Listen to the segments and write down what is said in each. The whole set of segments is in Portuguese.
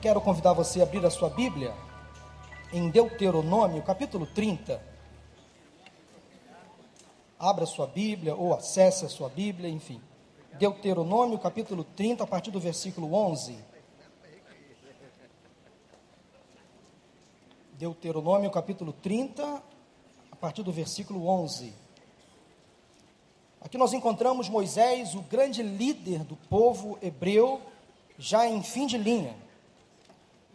Quero convidar você a abrir a sua Bíblia em Deuteronômio, capítulo 30. Abra sua Bíblia ou acesse a sua Bíblia, enfim. Deuteronômio, capítulo 30, a partir do versículo 11. Deuteronômio, capítulo 30, a partir do versículo 11. Aqui nós encontramos Moisés, o grande líder do povo hebreu, já em fim de linha.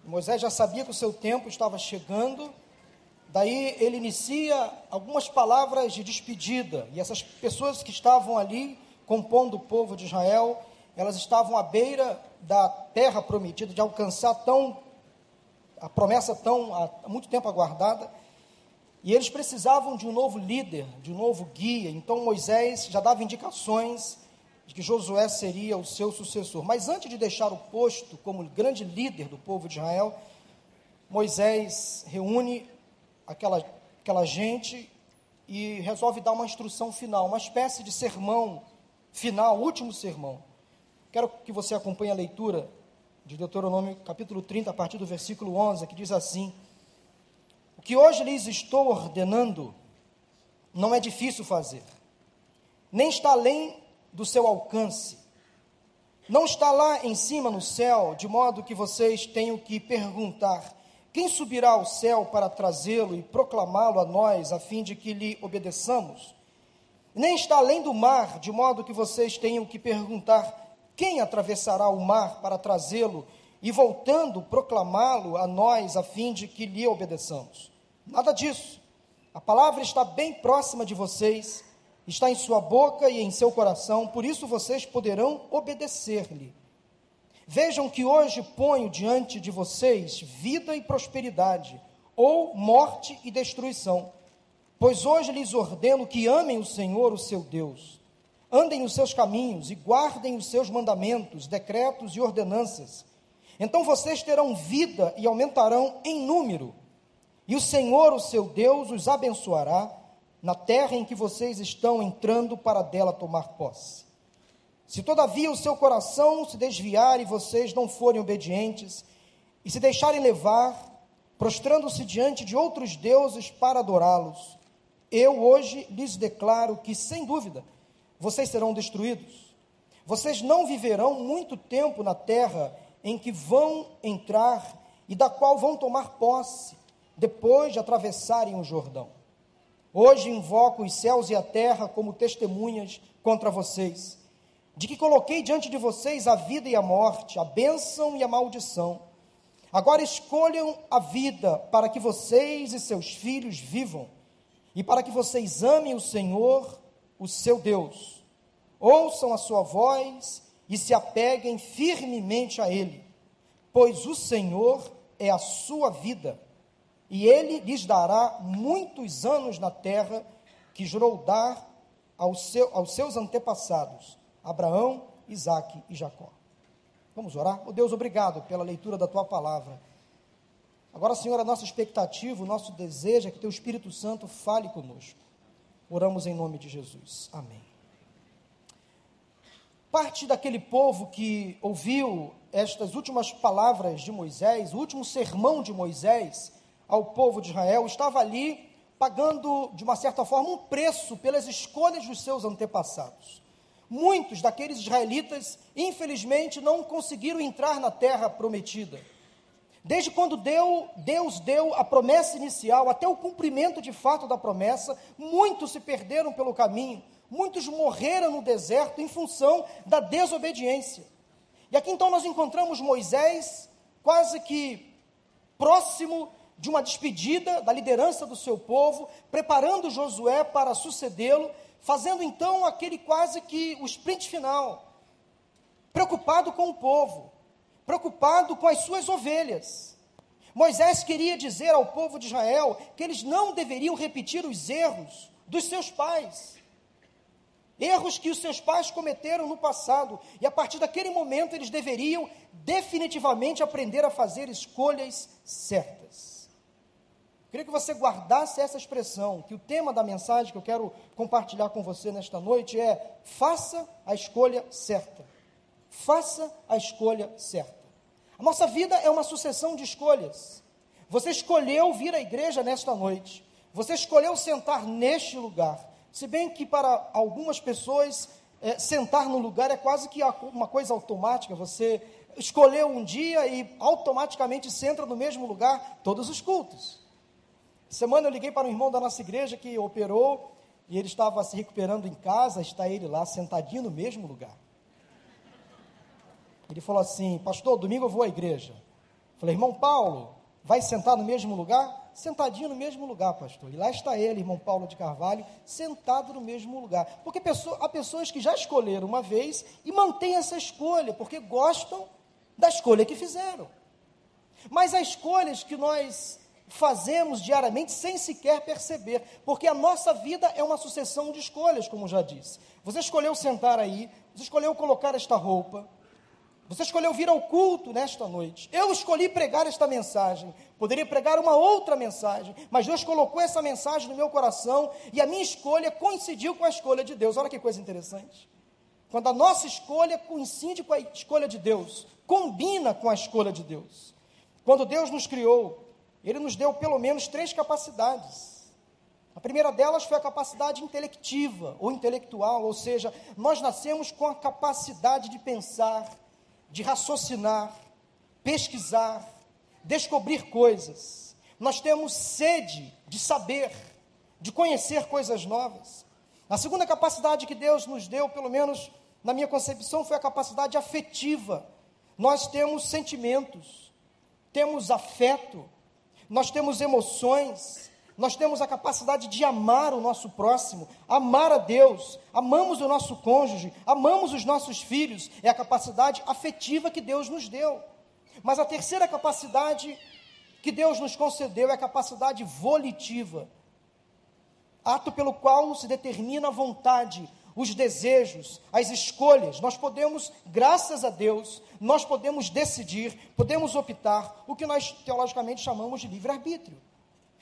Moisés já sabia que o seu tempo estava chegando, daí ele inicia algumas palavras de despedida, e essas pessoas que estavam ali compondo o povo de Israel, elas estavam à beira da terra prometida, de alcançar tão a promessa tão há muito tempo aguardada. E eles precisavam de um novo líder, de um novo guia. Então Moisés já dava indicações de que Josué seria o seu sucessor. Mas antes de deixar o posto como grande líder do povo de Israel, Moisés reúne aquela, aquela gente e resolve dar uma instrução final, uma espécie de sermão final, último sermão. Quero que você acompanhe a leitura de Deuteronômio capítulo 30, a partir do versículo 11, que diz assim: O que hoje lhes estou ordenando não é difícil fazer, nem está além do seu alcance. Não está lá em cima no céu, de modo que vocês tenham que perguntar: quem subirá ao céu para trazê-lo e proclamá-lo a nós, a fim de que lhe obedeçamos? Nem está além do mar, de modo que vocês tenham que perguntar: quem atravessará o mar para trazê-lo e, voltando, proclamá-lo a nós, a fim de que lhe obedeçamos? Nada disso. A palavra está bem próxima de vocês, está em sua boca e em seu coração, por isso vocês poderão obedecer-lhe. Vejam que hoje ponho diante de vocês vida e prosperidade, ou morte e destruição. Pois hoje lhes ordeno que amem o Senhor, o seu Deus andem nos seus caminhos e guardem os seus mandamentos, decretos e ordenanças. Então vocês terão vida e aumentarão em número. E o Senhor, o seu Deus, os abençoará na terra em que vocês estão entrando para dela tomar posse. Se todavia o seu coração se desviar e vocês não forem obedientes, e se deixarem levar, prostrando-se diante de outros deuses para adorá-los, eu hoje lhes declaro que, sem dúvida, vocês serão destruídos. Vocês não viverão muito tempo na terra em que vão entrar e da qual vão tomar posse, depois de atravessarem o Jordão. Hoje invoco os céus e a terra como testemunhas contra vocês, de que coloquei diante de vocês a vida e a morte, a bênção e a maldição. Agora escolham a vida para que vocês e seus filhos vivam, e para que vocês amem o Senhor, o seu Deus. Ouçam a sua voz e se apeguem firmemente a Ele, pois o Senhor é a sua vida, e Ele lhes dará muitos anos na terra que jurou dar aos, seu, aos seus antepassados, Abraão, Isaque e Jacó. Vamos orar? Oh Deus, obrigado pela leitura da tua palavra. Agora, Senhor, a nossa expectativa, o nosso desejo é que teu Espírito Santo fale conosco. Oramos em nome de Jesus. Amém. Parte daquele povo que ouviu estas últimas palavras de Moisés, o último sermão de Moisés ao povo de Israel, estava ali pagando, de uma certa forma, um preço pelas escolhas dos seus antepassados. Muitos daqueles israelitas, infelizmente, não conseguiram entrar na terra prometida. Desde quando deu, Deus deu a promessa inicial, até o cumprimento de fato da promessa, muitos se perderam pelo caminho, muitos morreram no deserto em função da desobediência. E aqui então nós encontramos Moisés quase que próximo de uma despedida da liderança do seu povo, preparando Josué para sucedê-lo, fazendo então aquele quase que o sprint final, preocupado com o povo, preocupado com as suas ovelhas. Moisés queria dizer ao povo de Israel que eles não deveriam repetir os erros dos seus pais. Erros que os seus pais cometeram no passado, e a partir daquele momento eles deveriam definitivamente aprender a fazer escolhas certas. Queria que você guardasse essa expressão, que o tema da mensagem que eu quero compartilhar com você nesta noite é: faça a escolha certa. Faça a escolha certa. A nossa vida é uma sucessão de escolhas. Você escolheu vir à igreja nesta noite. Você escolheu sentar neste lugar. Se bem que para algumas pessoas é, sentar no lugar é quase que uma coisa automática. Você escolheu um dia e automaticamente senta no mesmo lugar todos os cultos. Semana eu liguei para um irmão da nossa igreja que operou e ele estava se recuperando em casa, está ele lá sentadinho no mesmo lugar. Ele falou assim: Pastor, domingo eu vou à igreja. Falei, irmão Paulo, vai sentar no mesmo lugar? Sentadinho no mesmo lugar, pastor. E lá está ele, irmão Paulo de Carvalho, sentado no mesmo lugar. Porque pessoa, há pessoas que já escolheram uma vez e mantêm essa escolha, porque gostam da escolha que fizeram. Mas há escolhas que nós fazemos diariamente sem sequer perceber, porque a nossa vida é uma sucessão de escolhas, como já disse. Você escolheu sentar aí, você escolheu colocar esta roupa, você escolheu vir ao culto nesta noite. Eu escolhi pregar esta mensagem. Poderia pregar uma outra mensagem, mas Deus colocou essa mensagem no meu coração e a minha escolha coincidiu com a escolha de Deus. Olha que coisa interessante. Quando a nossa escolha coincide com a escolha de Deus, combina com a escolha de Deus. Quando Deus nos criou, Ele nos deu pelo menos três capacidades. A primeira delas foi a capacidade intelectiva ou intelectual, ou seja, nós nascemos com a capacidade de pensar, de raciocinar, pesquisar, descobrir coisas. Nós temos sede de saber, de conhecer coisas novas. A segunda capacidade que Deus nos deu, pelo menos na minha concepção, foi a capacidade afetiva. Nós temos sentimentos, temos afeto, nós temos emoções, nós temos a capacidade de amar o nosso próximo, amar a Deus, amamos o nosso cônjuge, amamos os nossos filhos, é a capacidade afetiva que Deus nos deu. Mas a terceira capacidade que Deus nos concedeu é a capacidade volitiva, ato pelo qual se determina a vontade, os desejos, as escolhas. Nós podemos, graças a Deus, nós podemos decidir, podemos optar o que nós teologicamente chamamos de livre-arbítrio.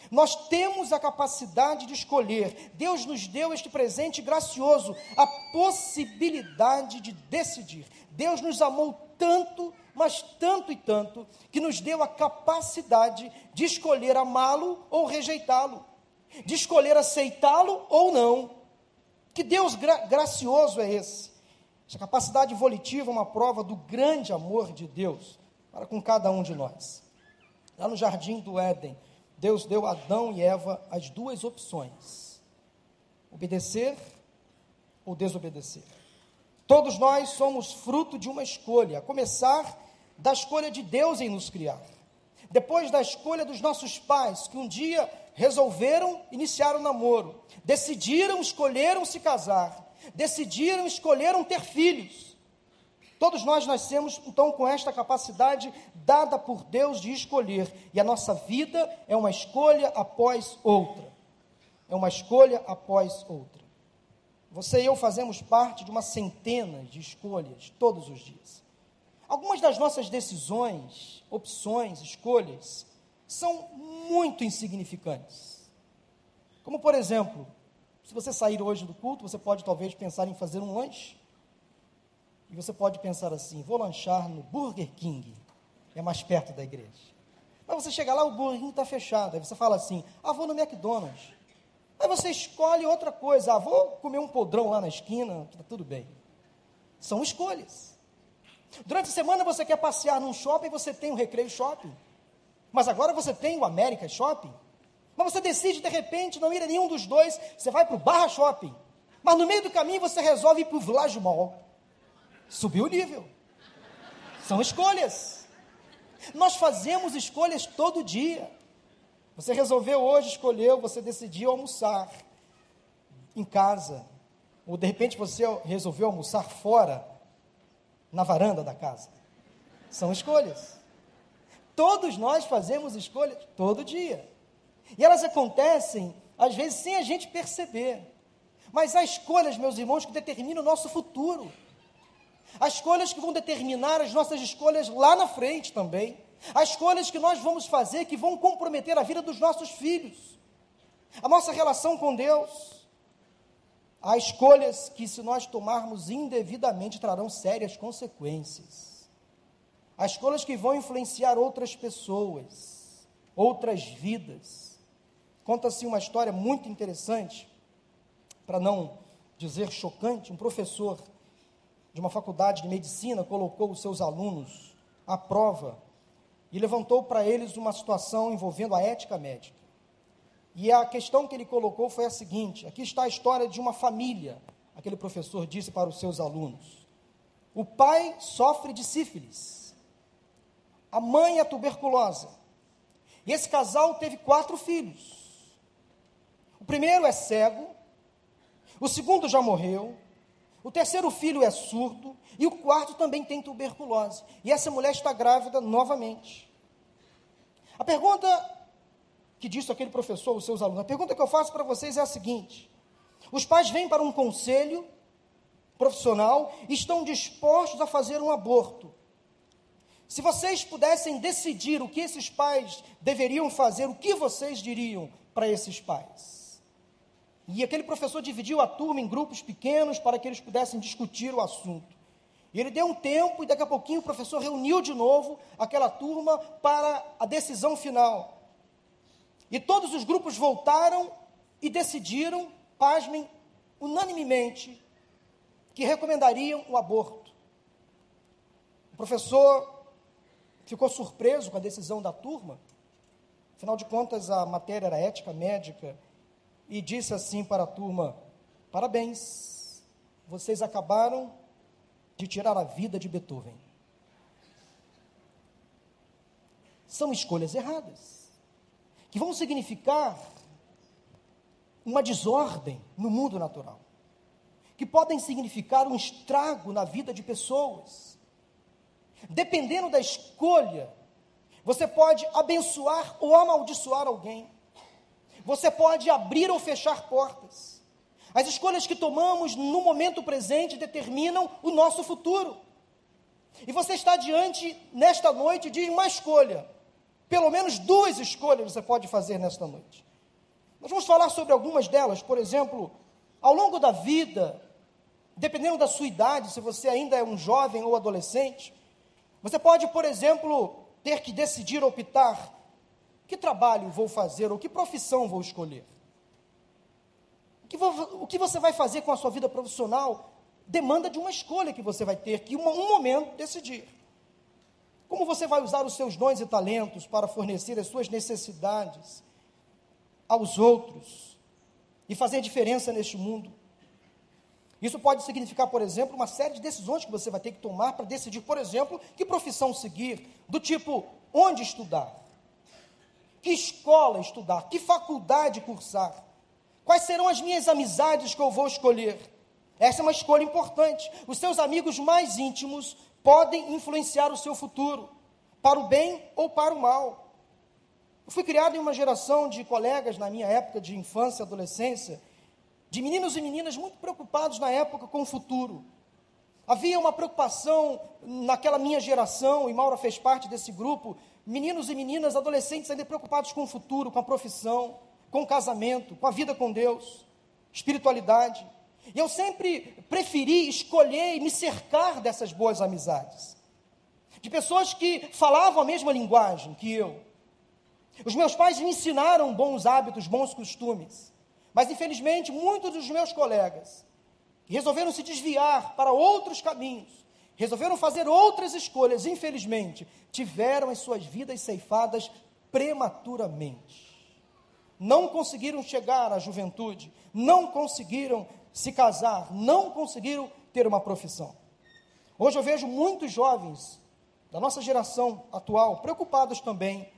Nós temos a capacidade de escolher. Deus nos deu este presente gracioso, a possibilidade de decidir. Deus nos amou tanto, mas tanto e tanto, que nos deu a capacidade de escolher amá-lo ou rejeitá-lo, de escolher aceitá-lo ou não. Que Deus gra gracioso é esse? Essa capacidade volitiva é uma prova do grande amor de Deus para com cada um de nós. Lá no jardim do Éden, Deus deu a Adão e Eva as duas opções: obedecer ou desobedecer. Todos nós somos fruto de uma escolha, a começar da escolha de Deus em nos criar. Depois da escolha dos nossos pais, que um dia resolveram iniciar o um namoro, decidiram, escolheram se casar, decidiram, escolheram ter filhos. Todos nós nascemos então com esta capacidade dada por Deus de escolher, e a nossa vida é uma escolha após outra. É uma escolha após outra. Você e eu fazemos parte de uma centena de escolhas todos os dias. Algumas das nossas decisões, opções, escolhas são muito insignificantes. Como, por exemplo, se você sair hoje do culto, você pode talvez pensar em fazer um lanche e você pode pensar assim: vou lanchar no Burger King, é mais perto da igreja. Mas você chega lá, o Burger King está fechado. Aí você fala assim: ah, vou no McDonald's. Aí você escolhe outra coisa: ah, vou comer um podrão lá na esquina, está tudo bem. São escolhas. Durante a semana você quer passear num shopping, você tem o Recreio Shopping. Mas agora você tem o América Shopping. Mas você decide de repente não ir a nenhum dos dois, você vai para o Barra Shopping. Mas no meio do caminho você resolve ir para o Village Mall subiu o nível. São escolhas. Nós fazemos escolhas todo dia. Você resolveu hoje, escolheu, você decidiu almoçar em casa. Ou de repente você resolveu almoçar fora, na varanda da casa. São escolhas. Todos nós fazemos escolhas todo dia. E elas acontecem, às vezes, sem a gente perceber. Mas há escolhas, meus irmãos, que determinam o nosso futuro. As escolhas que vão determinar as nossas escolhas lá na frente também. As escolhas que nós vamos fazer que vão comprometer a vida dos nossos filhos. A nossa relação com Deus. Há escolhas que, se nós tomarmos indevidamente, trarão sérias consequências. Há escolhas que vão influenciar outras pessoas, outras vidas. Conta-se uma história muito interessante, para não dizer chocante. Um professor de uma faculdade de medicina colocou os seus alunos à prova e levantou para eles uma situação envolvendo a ética médica. E a questão que ele colocou foi a seguinte: aqui está a história de uma família, aquele professor disse para os seus alunos. O pai sofre de sífilis, a mãe é tuberculosa. E esse casal teve quatro filhos. O primeiro é cego, o segundo já morreu, o terceiro filho é surdo e o quarto também tem tuberculose. E essa mulher está grávida novamente. A pergunta que disse aquele professor aos seus alunos, a pergunta que eu faço para vocês é a seguinte: os pais vêm para um conselho profissional e estão dispostos a fazer um aborto. Se vocês pudessem decidir o que esses pais deveriam fazer, o que vocês diriam para esses pais? E aquele professor dividiu a turma em grupos pequenos para que eles pudessem discutir o assunto. E ele deu um tempo e daqui a pouquinho o professor reuniu de novo aquela turma para a decisão final. E todos os grupos voltaram e decidiram, pasmem, unanimemente, que recomendariam o aborto. O professor ficou surpreso com a decisão da turma. Afinal de contas, a matéria era ética médica e disse assim para a turma: Parabéns, vocês acabaram de tirar a vida de Beethoven. São escolhas erradas, que vão significar uma desordem no mundo natural, que podem significar um estrago na vida de pessoas. Dependendo da escolha, você pode abençoar ou amaldiçoar alguém. Você pode abrir ou fechar portas. As escolhas que tomamos no momento presente determinam o nosso futuro. E você está diante, nesta noite, de uma escolha. Pelo menos duas escolhas você pode fazer nesta noite. Nós vamos falar sobre algumas delas. Por exemplo, ao longo da vida, dependendo da sua idade, se você ainda é um jovem ou adolescente, você pode, por exemplo, ter que decidir optar que trabalho vou fazer ou que profissão vou escolher? O que, vou, o que você vai fazer com a sua vida profissional demanda de uma escolha que você vai ter que, em um momento, decidir. Como você vai usar os seus dons e talentos para fornecer as suas necessidades aos outros e fazer diferença neste mundo? Isso pode significar, por exemplo, uma série de decisões que você vai ter que tomar para decidir, por exemplo, que profissão seguir, do tipo onde estudar, que escola estudar? Que faculdade cursar? Quais serão as minhas amizades que eu vou escolher? Essa é uma escolha importante. Os seus amigos mais íntimos podem influenciar o seu futuro, para o bem ou para o mal. Eu fui criado em uma geração de colegas na minha época de infância e adolescência, de meninos e meninas muito preocupados na época com o futuro. Havia uma preocupação naquela minha geração, e Maura fez parte desse grupo, meninos e meninas, adolescentes ainda preocupados com o futuro, com a profissão, com o casamento, com a vida com Deus, espiritualidade. E eu sempre preferi escolher e me cercar dessas boas amizades, de pessoas que falavam a mesma linguagem que eu. Os meus pais me ensinaram bons hábitos, bons costumes, mas infelizmente muitos dos meus colegas resolveram se desviar para outros caminhos resolveram fazer outras escolhas, infelizmente, tiveram as suas vidas ceifadas prematuramente. Não conseguiram chegar à juventude, não conseguiram se casar, não conseguiram ter uma profissão. Hoje eu vejo muitos jovens da nossa geração atual preocupados também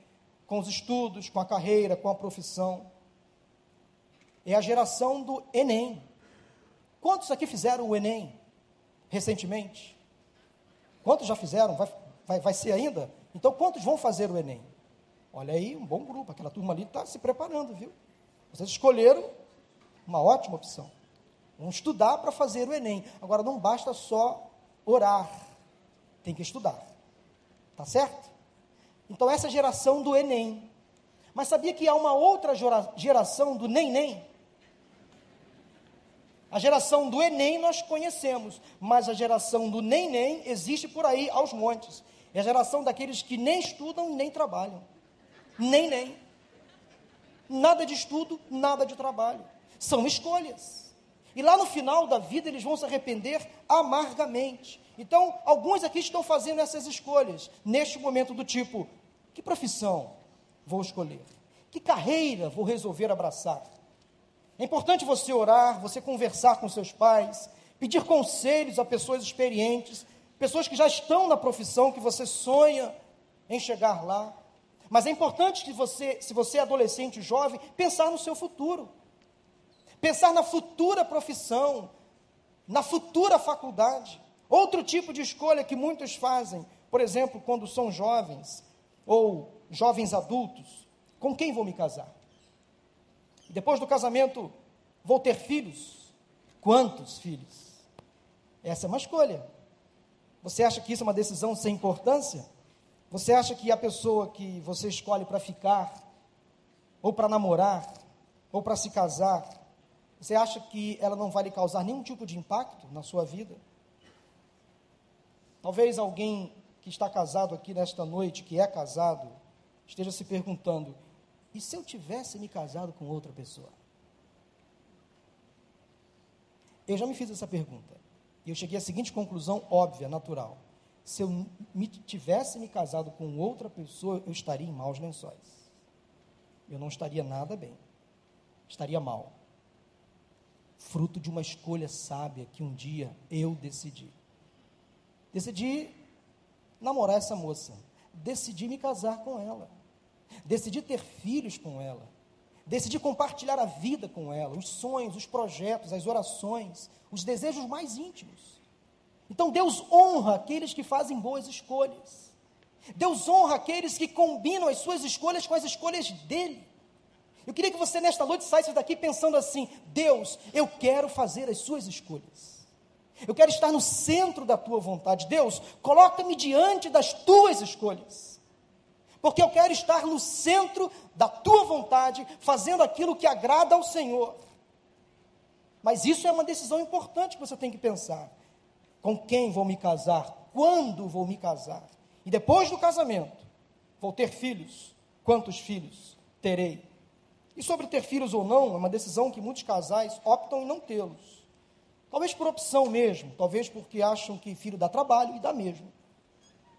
com os estudos, com a carreira, com a profissão. É a geração do Enem. Quantos aqui fizeram o Enem recentemente? Quantos já fizeram? Vai, vai, vai ser ainda? Então, quantos vão fazer o Enem? Olha aí, um bom grupo. Aquela turma ali está se preparando, viu? Vocês escolheram uma ótima opção. Vão estudar para fazer o Enem. Agora, não basta só orar, tem que estudar. Tá certo? Então, essa geração do Enem. Mas sabia que há uma outra geração do Nem-Nem? A geração do Enem nós conhecemos, mas a geração do Nem-Nem existe por aí aos montes. É a geração daqueles que nem estudam nem trabalham. Nem, nem. Nada de estudo, nada de trabalho. São escolhas. E lá no final da vida eles vão se arrepender amargamente. Então, alguns aqui estão fazendo essas escolhas, neste momento do tipo: que profissão vou escolher? Que carreira vou resolver abraçar? É importante você orar, você conversar com seus pais, pedir conselhos a pessoas experientes, pessoas que já estão na profissão que você sonha em chegar lá. Mas é importante que você, se você é adolescente jovem, pensar no seu futuro. Pensar na futura profissão, na futura faculdade. Outro tipo de escolha que muitos fazem, por exemplo, quando são jovens ou jovens adultos, com quem vou me casar? Depois do casamento, vou ter filhos? Quantos filhos? Essa é uma escolha. Você acha que isso é uma decisão sem importância? Você acha que a pessoa que você escolhe para ficar, ou para namorar, ou para se casar, você acha que ela não vai lhe causar nenhum tipo de impacto na sua vida? Talvez alguém que está casado aqui nesta noite, que é casado, esteja se perguntando: e se eu tivesse me casado com outra pessoa? Eu já me fiz essa pergunta. E eu cheguei à seguinte conclusão óbvia, natural se eu me, tivesse me casado com outra pessoa, eu estaria em maus lençóis. Eu não estaria nada bem. Estaria mal. Fruto de uma escolha sábia que um dia eu decidi. Decidi namorar essa moça. Decidi me casar com ela. Decidi ter filhos com ela. Decidi compartilhar a vida com ela, os sonhos, os projetos, as orações, os desejos mais íntimos. Então Deus honra aqueles que fazem boas escolhas. Deus honra aqueles que combinam as suas escolhas com as escolhas dele. Eu queria que você nesta noite saísse daqui pensando assim: Deus, eu quero fazer as suas escolhas. Eu quero estar no centro da tua vontade. Deus, coloca-me diante das tuas escolhas. Porque eu quero estar no centro da tua vontade, fazendo aquilo que agrada ao Senhor. Mas isso é uma decisão importante que você tem que pensar com quem vou me casar, quando vou me casar. E depois do casamento, vou ter filhos. Quantos filhos terei? E sobre ter filhos ou não, é uma decisão que muitos casais optam em não tê-los. Talvez por opção mesmo, talvez porque acham que filho dá trabalho e dá mesmo.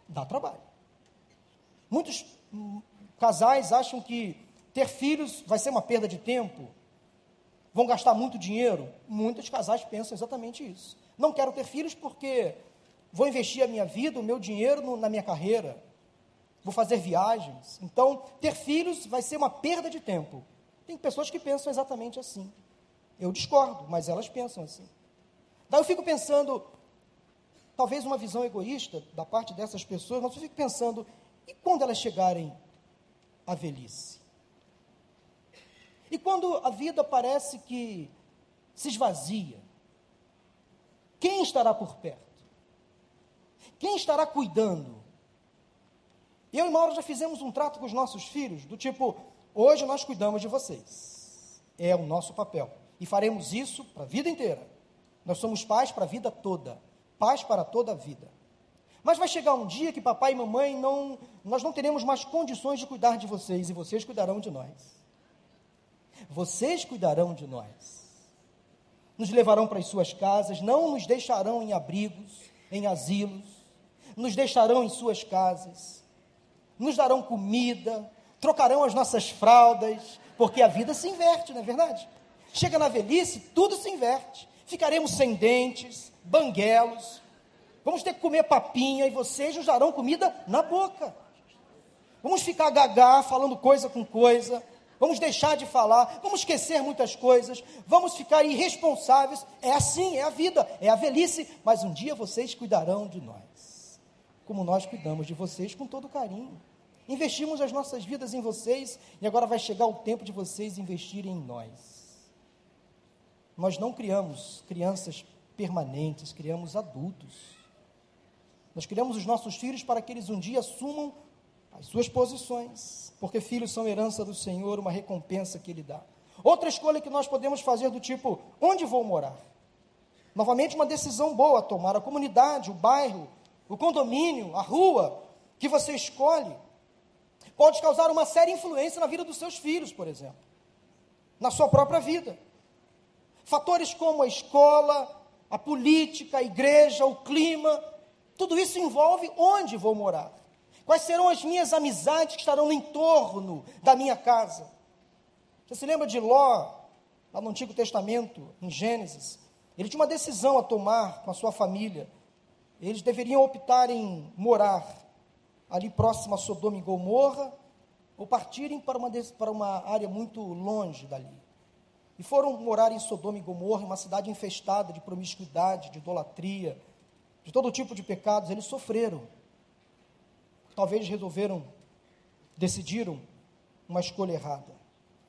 Dá trabalho. Muitos casais acham que ter filhos vai ser uma perda de tempo, vão gastar muito dinheiro. Muitos casais pensam exatamente isso. Não quero ter filhos porque vou investir a minha vida, o meu dinheiro no, na minha carreira, vou fazer viagens. Então, ter filhos vai ser uma perda de tempo. Tem pessoas que pensam exatamente assim. Eu discordo, mas elas pensam assim. Daí eu fico pensando, talvez uma visão egoísta da parte dessas pessoas, mas eu fico pensando, e quando elas chegarem à velhice? E quando a vida parece que se esvazia? Quem estará por perto? Quem estará cuidando? Eu e Mauro já fizemos um trato com os nossos filhos, do tipo: hoje nós cuidamos de vocês. É o nosso papel. E faremos isso para a vida inteira. Nós somos pais para a vida toda. Pais para toda a vida. Mas vai chegar um dia que papai e mamãe não, nós não teremos mais condições de cuidar de vocês e vocês cuidarão de nós. Vocês cuidarão de nós nos levarão para as suas casas, não nos deixarão em abrigos, em asilos, nos deixarão em suas casas, nos darão comida, trocarão as nossas fraldas, porque a vida se inverte, não é verdade? Chega na velhice, tudo se inverte. Ficaremos sem dentes, banguelos, vamos ter que comer papinha e vocês nos darão comida na boca. Vamos ficar gagá, falando coisa com coisa, vamos deixar de falar, vamos esquecer muitas coisas, vamos ficar irresponsáveis. É assim, é a vida, é a velhice, mas um dia vocês cuidarão de nós, como nós cuidamos de vocês com todo carinho. Investimos as nossas vidas em vocês e agora vai chegar o tempo de vocês investirem em nós. Nós não criamos crianças permanentes, criamos adultos. Nós criamos os nossos filhos para que eles um dia assumam as suas posições, porque filhos são herança do Senhor, uma recompensa que Ele dá. Outra escolha que nós podemos fazer do tipo: onde vou morar? Novamente, uma decisão boa a tomar. A comunidade, o bairro, o condomínio, a rua, que você escolhe pode causar uma séria influência na vida dos seus filhos, por exemplo, na sua própria vida. Fatores como a escola, a política, a igreja, o clima, tudo isso envolve onde vou morar. Quais serão as minhas amizades que estarão no entorno da minha casa? Você se lembra de Ló, lá no Antigo Testamento, em Gênesis? Ele tinha uma decisão a tomar com a sua família. Eles deveriam optar em morar ali próximo a Sodoma e Gomorra ou partirem para uma, para uma área muito longe dali. E foram morar em Sodoma e Gomorra, uma cidade infestada de promiscuidade, de idolatria, de todo tipo de pecados. Eles sofreram. Talvez resolveram, decidiram uma escolha errada.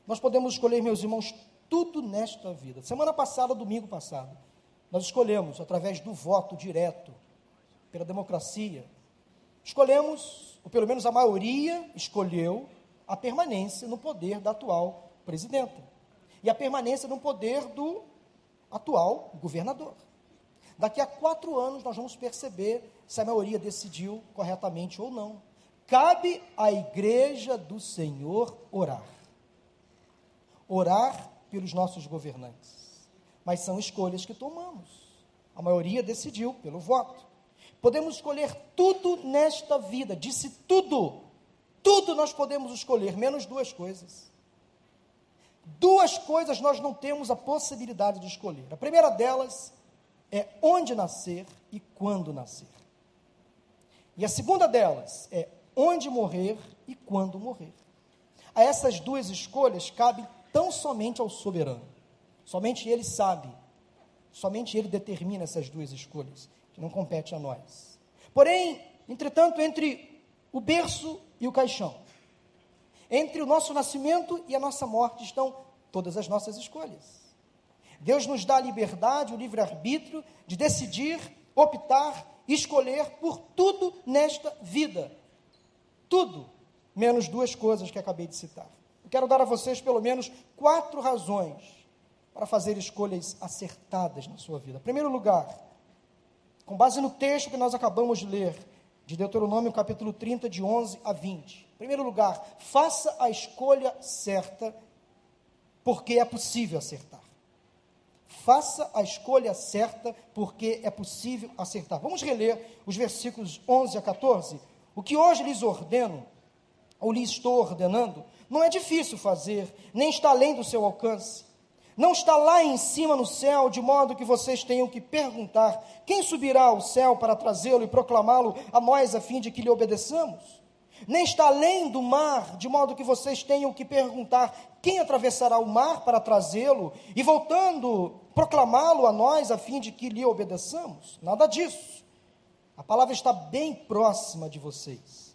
Nós podemos escolher, meus irmãos, tudo nesta vida. Semana passada, domingo passado, nós escolhemos, através do voto direto, pela democracia, escolhemos, ou pelo menos a maioria escolheu, a permanência no poder da atual presidenta e a permanência no poder do atual governador. Daqui a quatro anos nós vamos perceber se a maioria decidiu corretamente ou não. Cabe à igreja do Senhor orar. Orar pelos nossos governantes. Mas são escolhas que tomamos. A maioria decidiu pelo voto. Podemos escolher tudo nesta vida, disse tudo. Tudo nós podemos escolher, menos duas coisas. Duas coisas nós não temos a possibilidade de escolher. A primeira delas é onde nascer e quando nascer. E a segunda delas é onde morrer e quando morrer. A essas duas escolhas cabe tão somente ao soberano. Somente ele sabe, somente ele determina essas duas escolhas, que não compete a nós. Porém, entretanto, entre o berço e o caixão, entre o nosso nascimento e a nossa morte estão todas as nossas escolhas. Deus nos dá a liberdade, o livre-arbítrio de decidir, optar, escolher por tudo nesta vida. Tudo, menos duas coisas que acabei de citar. Eu quero dar a vocês pelo menos quatro razões para fazer escolhas acertadas na sua vida. Em primeiro lugar, com base no texto que nós acabamos de ler, de Deuteronômio capítulo 30, de 11 a 20. Em primeiro lugar, faça a escolha certa, porque é possível acertar. Faça a escolha certa, porque é possível acertar. Vamos reler os versículos 11 a 14. O que hoje lhes ordeno, ou lhes estou ordenando, não é difícil fazer, nem está além do seu alcance. Não está lá em cima no céu, de modo que vocês tenham que perguntar: quem subirá ao céu para trazê-lo e proclamá-lo a nós, a fim de que lhe obedeçamos? Nem está além do mar, de modo que vocês tenham que perguntar: quem atravessará o mar para trazê-lo e, voltando, proclamá-lo a nós, a fim de que lhe obedeçamos? Nada disso. A palavra está bem próxima de vocês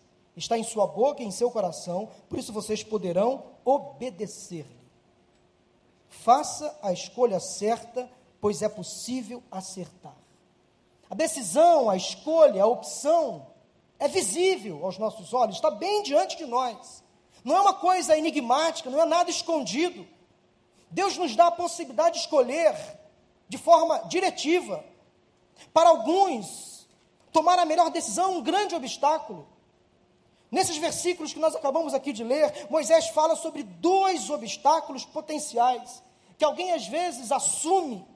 está em sua boca e em seu coração, por isso vocês poderão obedecer-lhe. Faça a escolha certa, pois é possível acertar. A decisão, a escolha, a opção é visível aos nossos olhos, está bem diante de nós. Não é uma coisa enigmática, não é nada escondido. Deus nos dá a possibilidade de escolher de forma diretiva. Para alguns, tomar a melhor decisão é um grande obstáculo. Nesses versículos que nós acabamos aqui de ler, Moisés fala sobre dois obstáculos potenciais que alguém às vezes assume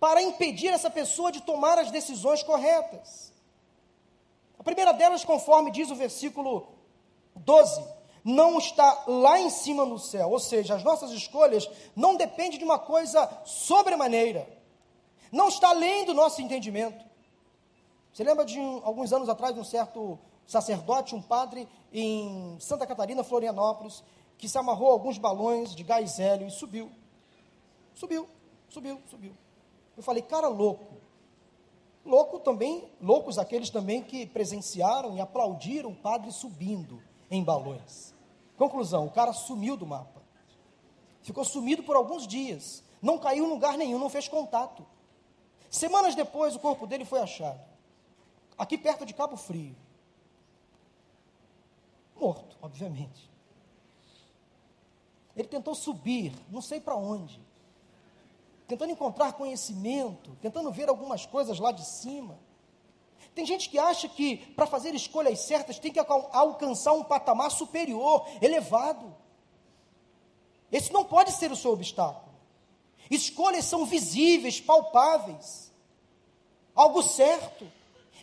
para impedir essa pessoa de tomar as decisões corretas. Primeira delas, conforme diz o versículo 12, não está lá em cima no céu, ou seja, as nossas escolhas não dependem de uma coisa sobremaneira, não está além do nosso entendimento. Você lembra de um, alguns anos atrás, um certo sacerdote, um padre em Santa Catarina, Florianópolis, que se amarrou alguns balões de gás hélio e subiu. Subiu, subiu, subiu. Eu falei, cara louco. Louco também, loucos aqueles também que presenciaram e aplaudiram o padre subindo em balões. Conclusão, o cara sumiu do mapa. Ficou sumido por alguns dias. Não caiu em lugar nenhum, não fez contato. Semanas depois, o corpo dele foi achado. Aqui perto de Cabo Frio morto, obviamente. Ele tentou subir, não sei para onde, tentando encontrar conhecimento, tentando ver algumas coisas lá de cima. Tem gente que acha que para fazer escolhas certas tem que alcançar um patamar superior, elevado. Esse não pode ser o seu obstáculo. Escolhas são visíveis, palpáveis. Algo certo.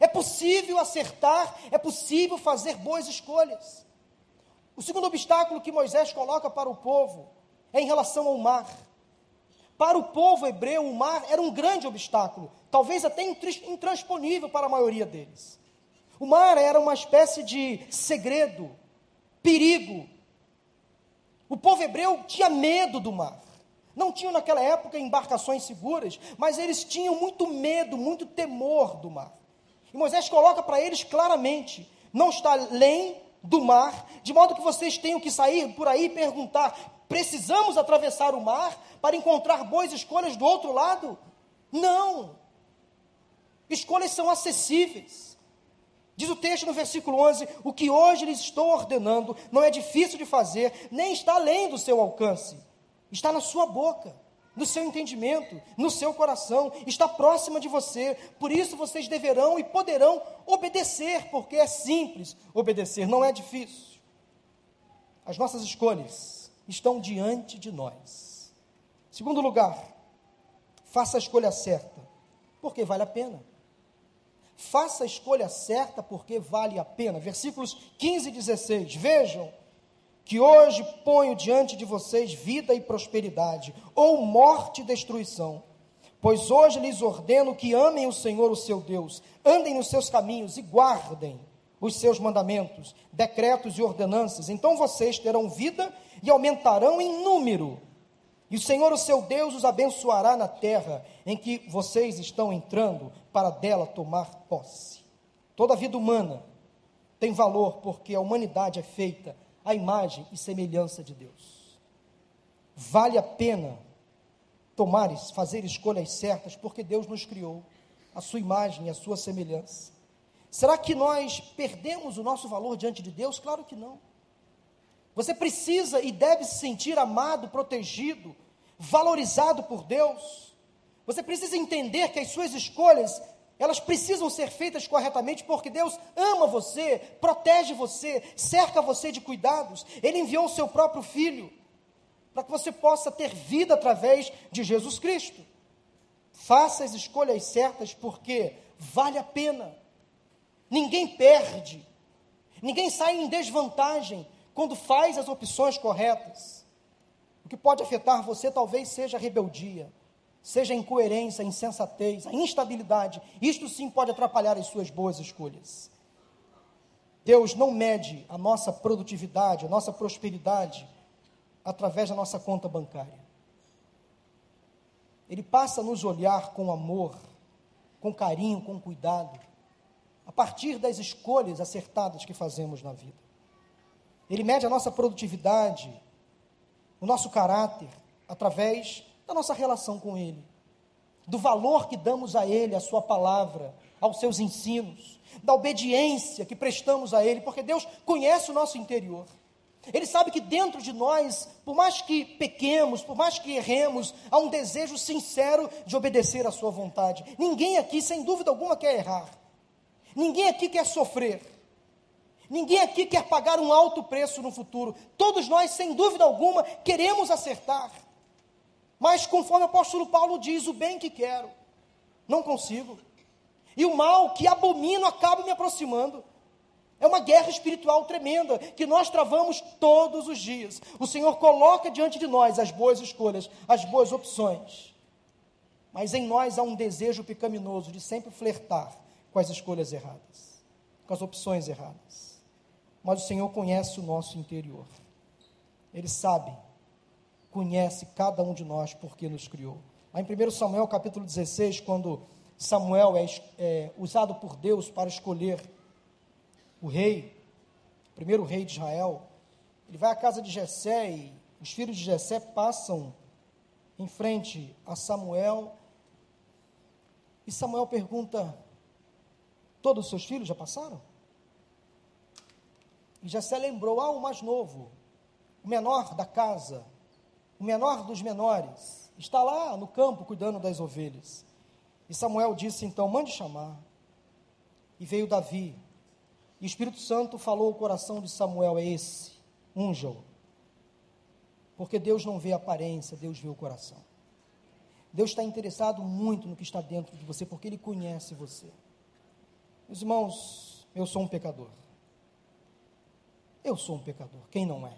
É possível acertar, é possível fazer boas escolhas. O segundo obstáculo que Moisés coloca para o povo é em relação ao mar. Para o povo hebreu, o mar era um grande obstáculo, talvez até intransponível para a maioria deles. O mar era uma espécie de segredo, perigo. O povo hebreu tinha medo do mar. Não tinham naquela época embarcações seguras, mas eles tinham muito medo, muito temor do mar. E Moisés coloca para eles claramente: não está além do mar, de modo que vocês tenham que sair por aí e perguntar: precisamos atravessar o mar para encontrar boas escolhas do outro lado? Não. Escolhas são acessíveis. Diz o texto no versículo 11: O que hoje lhes estou ordenando não é difícil de fazer, nem está além do seu alcance, está na sua boca no seu entendimento, no seu coração, está próxima de você. Por isso vocês deverão e poderão obedecer, porque é simples obedecer, não é difícil. As nossas escolhas estão diante de nós. Segundo lugar, faça a escolha certa, porque vale a pena. Faça a escolha certa porque vale a pena. Versículos 15 e 16. Vejam que hoje ponho diante de vocês vida e prosperidade, ou morte e destruição. Pois hoje lhes ordeno que amem o Senhor, o seu Deus, andem nos seus caminhos e guardem os seus mandamentos, decretos e ordenanças. Então vocês terão vida e aumentarão em número. E o Senhor, o seu Deus, os abençoará na terra em que vocês estão entrando para dela tomar posse. Toda vida humana tem valor porque a humanidade é feita a imagem e semelhança de Deus. Vale a pena tomar, fazer escolhas certas, porque Deus nos criou, a sua imagem e a sua semelhança. Será que nós perdemos o nosso valor diante de Deus? Claro que não. Você precisa e deve se sentir amado, protegido, valorizado por Deus. Você precisa entender que as suas escolhas elas precisam ser feitas corretamente porque Deus ama você, protege você, cerca você de cuidados. Ele enviou o seu próprio filho para que você possa ter vida através de Jesus Cristo. Faça as escolhas certas porque vale a pena. Ninguém perde, ninguém sai em desvantagem quando faz as opções corretas. O que pode afetar você talvez seja a rebeldia seja a incoerência, a insensatez, a instabilidade, isto sim pode atrapalhar as suas boas escolhas. Deus não mede a nossa produtividade, a nossa prosperidade através da nossa conta bancária. Ele passa a nos olhar com amor, com carinho, com cuidado, a partir das escolhas acertadas que fazemos na vida. Ele mede a nossa produtividade, o nosso caráter, através da nossa relação com Ele, do valor que damos a Ele, a Sua palavra, aos seus ensinos, da obediência que prestamos a Ele, porque Deus conhece o nosso interior. Ele sabe que dentro de nós, por mais que pequemos, por mais que erremos, há um desejo sincero de obedecer à Sua vontade. Ninguém aqui, sem dúvida alguma, quer errar. Ninguém aqui quer sofrer. Ninguém aqui quer pagar um alto preço no futuro. Todos nós, sem dúvida alguma, queremos acertar. Mas conforme o apóstolo Paulo diz, o bem que quero, não consigo. E o mal que abomino acaba me aproximando. É uma guerra espiritual tremenda que nós travamos todos os dias. O Senhor coloca diante de nós as boas escolhas, as boas opções. Mas em nós há um desejo pecaminoso de sempre flertar com as escolhas erradas, com as opções erradas. Mas o Senhor conhece o nosso interior. Ele sabe conhece cada um de nós porque nos criou. Lá em 1 Samuel capítulo 16, quando Samuel é, é usado por Deus para escolher o rei, o primeiro rei de Israel, ele vai à casa de Jessé e os filhos de Jessé passam em frente a Samuel e Samuel pergunta: Todos os seus filhos já passaram? E Jessé lembrou: Ah, o mais novo, o menor da casa, o menor dos menores, está lá no campo cuidando das ovelhas. E Samuel disse então: mande chamar. e veio Davi. E o Espírito Santo falou ao coração de Samuel: é esse, unja-o. Porque Deus não vê a aparência, Deus vê o coração. Deus está interessado muito no que está dentro de você, porque Ele conhece você. Meus irmãos, eu sou um pecador. Eu sou um pecador, quem não é?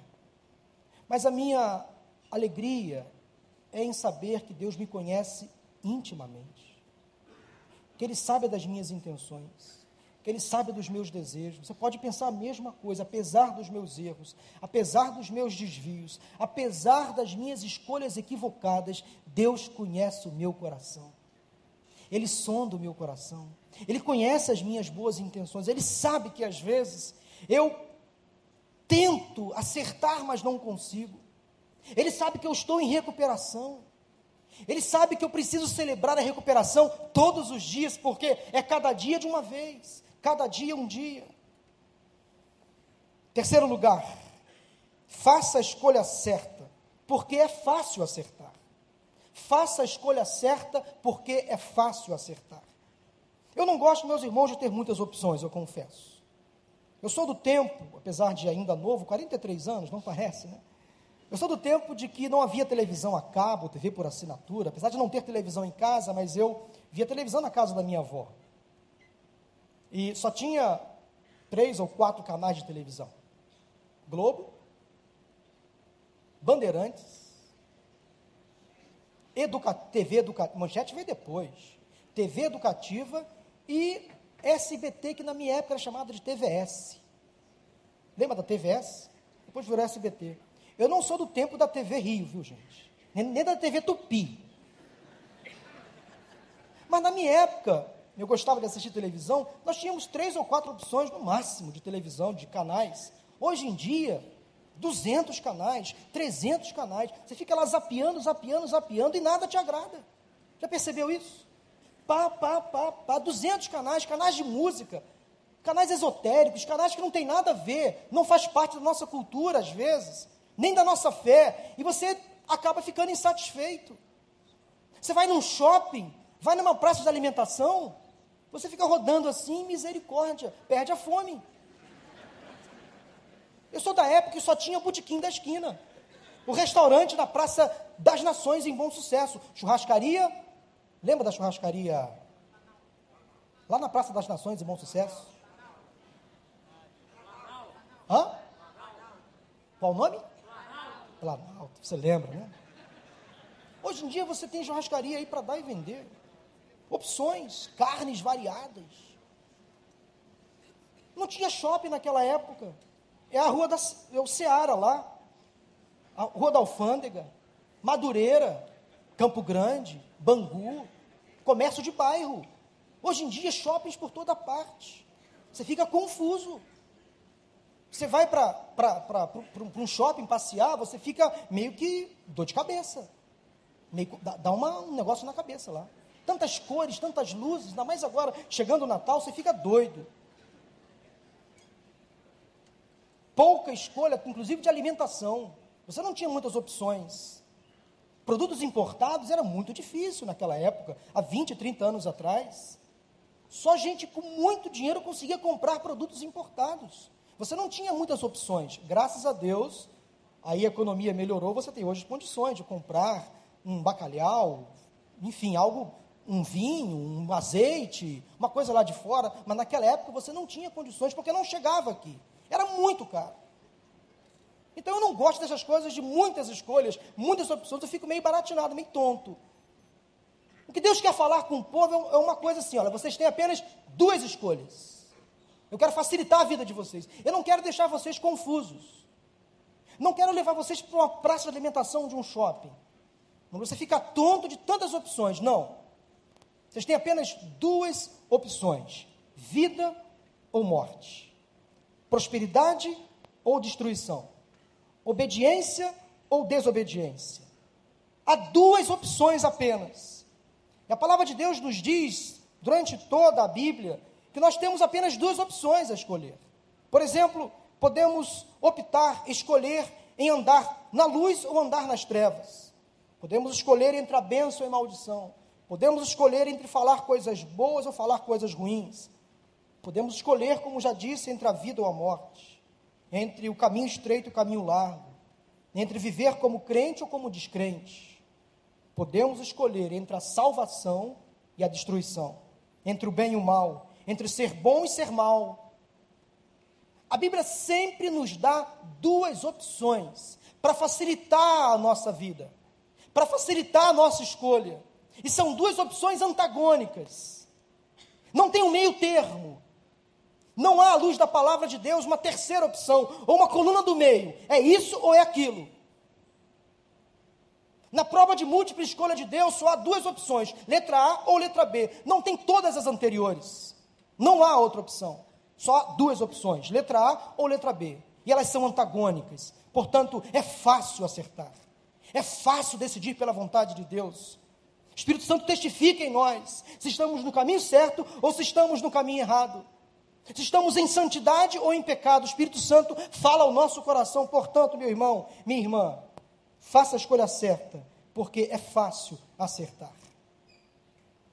Mas a minha alegria é em saber que Deus me conhece intimamente, que Ele sabe das minhas intenções, que Ele sabe dos meus desejos. Você pode pensar a mesma coisa, apesar dos meus erros, apesar dos meus desvios, apesar das minhas escolhas equivocadas, Deus conhece o meu coração. Ele sonda o meu coração. Ele conhece as minhas boas intenções. Ele sabe que às vezes eu tento acertar, mas não consigo. Ele sabe que eu estou em recuperação. Ele sabe que eu preciso celebrar a recuperação todos os dias, porque é cada dia de uma vez. Cada dia um dia. Terceiro lugar, faça a escolha certa, porque é fácil acertar. Faça a escolha certa, porque é fácil acertar. Eu não gosto, meus irmãos, de ter muitas opções, eu confesso. Eu sou do tempo, apesar de ainda novo, 43 anos, não parece, né? Eu sou do tempo de que não havia televisão a cabo, TV por assinatura, apesar de não ter televisão em casa, mas eu via televisão na casa da minha avó. E só tinha três ou quatro canais de televisão: Globo, Bandeirantes, Educa TV Educativa, Manchete veio depois, TV Educativa e SBT, que na minha época era chamada de TVS. Lembra da TVS? Depois virou SBT. Eu não sou do tempo da TV Rio, viu, gente? Nem, nem da TV Tupi. Mas na minha época, eu gostava de assistir televisão, nós tínhamos três ou quatro opções no máximo de televisão, de canais. Hoje em dia, 200 canais, 300 canais. Você fica lá zapeando, zapeando, zapeando e nada te agrada. Já percebeu isso? Pá, pá, pá, pá, 200 canais, canais de música, canais esotéricos, canais que não tem nada a ver, não faz parte da nossa cultura às vezes, nem da nossa fé, e você acaba ficando insatisfeito. Você vai num shopping, vai numa praça de alimentação, você fica rodando assim, misericórdia, perde a fome. Eu sou da época que só tinha o botequim da esquina. O restaurante da Praça das Nações em bom sucesso. Churrascaria. Lembra da churrascaria? Lá na Praça das Nações em bom sucesso. Hã? Qual o nome? Planalto. Você lembra, né? Hoje em dia você tem churrascaria aí para dar e vender opções, carnes variadas. Não tinha shopping naquela época. É a rua da é o Ceará lá, a rua da Alfândega, Madureira, Campo Grande, Bangu, comércio de bairro. Hoje em dia, shoppings por toda parte. Você fica confuso. Você vai para um shopping passear, você fica meio que dor de cabeça. Meio, dá, dá uma, um negócio na cabeça lá tantas cores, tantas luzes, ainda mais agora, chegando o Natal, você fica doido. Pouca escolha, inclusive de alimentação. Você não tinha muitas opções. Produtos importados era muito difícil naquela época, há 20, 30 anos atrás. Só gente com muito dinheiro conseguia comprar produtos importados. Você não tinha muitas opções. Graças a Deus, aí a economia melhorou, você tem hoje condições de comprar um bacalhau, enfim, algo um vinho, um azeite, uma coisa lá de fora, mas naquela época você não tinha condições porque não chegava aqui. Era muito caro. Então eu não gosto dessas coisas de muitas escolhas, muitas opções, eu fico meio baratinado, meio tonto. O que Deus quer falar com o povo é uma coisa assim: olha, vocês têm apenas duas escolhas. Eu quero facilitar a vida de vocês. Eu não quero deixar vocês confusos. Não quero levar vocês para uma praça de alimentação de um shopping. Você fica tonto de tantas opções. Não. Vocês têm apenas duas opções: vida ou morte, prosperidade ou destruição, obediência ou desobediência. Há duas opções apenas. E a palavra de Deus nos diz, durante toda a Bíblia, que nós temos apenas duas opções a escolher. Por exemplo, podemos optar, escolher em andar na luz ou andar nas trevas. Podemos escolher entre a bênção e a maldição. Podemos escolher entre falar coisas boas ou falar coisas ruins. Podemos escolher, como já disse, entre a vida ou a morte, entre o caminho estreito e o caminho largo, entre viver como crente ou como descrente. Podemos escolher entre a salvação e a destruição, entre o bem e o mal, entre ser bom e ser mal. A Bíblia sempre nos dá duas opções para facilitar a nossa vida, para facilitar a nossa escolha. E são duas opções antagônicas. Não tem um meio termo. Não há, à luz da palavra de Deus, uma terceira opção, ou uma coluna do meio. É isso ou é aquilo. Na prova de múltipla escolha de Deus, só há duas opções: letra A ou letra B. Não tem todas as anteriores. Não há outra opção. Só há duas opções: letra A ou letra B. E elas são antagônicas. Portanto, é fácil acertar. É fácil decidir pela vontade de Deus. O Espírito Santo testifica em nós se estamos no caminho certo ou se estamos no caminho errado. Se estamos em santidade ou em pecado, o Espírito Santo fala ao nosso coração. Portanto, meu irmão, minha irmã, faça a escolha certa, porque é fácil acertar.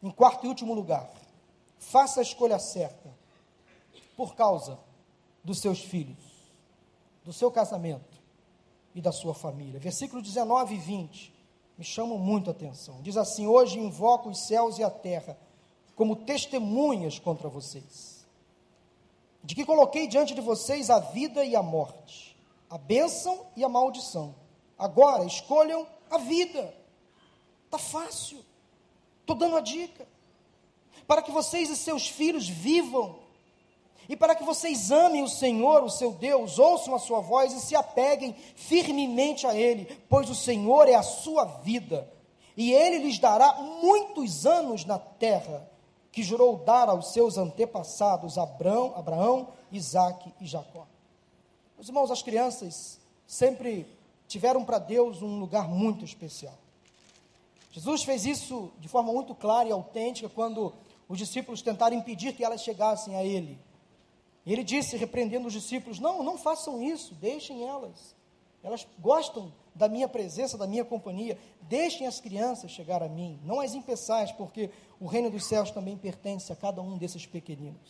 Em quarto e último lugar, faça a escolha certa por causa dos seus filhos, do seu casamento e da sua família. Versículo 19 e 20 me chamam muito a atenção. Diz assim: Hoje invoco os céus e a terra como testemunhas contra vocês de que coloquei diante de vocês a vida e a morte, a bênção e a maldição. Agora escolham a vida. Está fácil. Estou dando a dica. Para que vocês e seus filhos vivam. E para que vocês amem o Senhor, o seu Deus, ouçam a sua voz e se apeguem firmemente a Ele, pois o Senhor é a sua vida. E Ele lhes dará muitos anos na terra que jurou dar aos seus antepassados Abraão, Abraão Isaac e Jacó. Meus irmãos, as crianças sempre tiveram para Deus um lugar muito especial. Jesus fez isso de forma muito clara e autêntica quando os discípulos tentaram impedir que elas chegassem a Ele. Ele disse, repreendendo os discípulos: Não, não façam isso, deixem elas. Elas gostam da minha presença, da minha companhia. Deixem as crianças chegar a mim, não as impeçais, porque o reino dos céus também pertence a cada um desses pequeninos.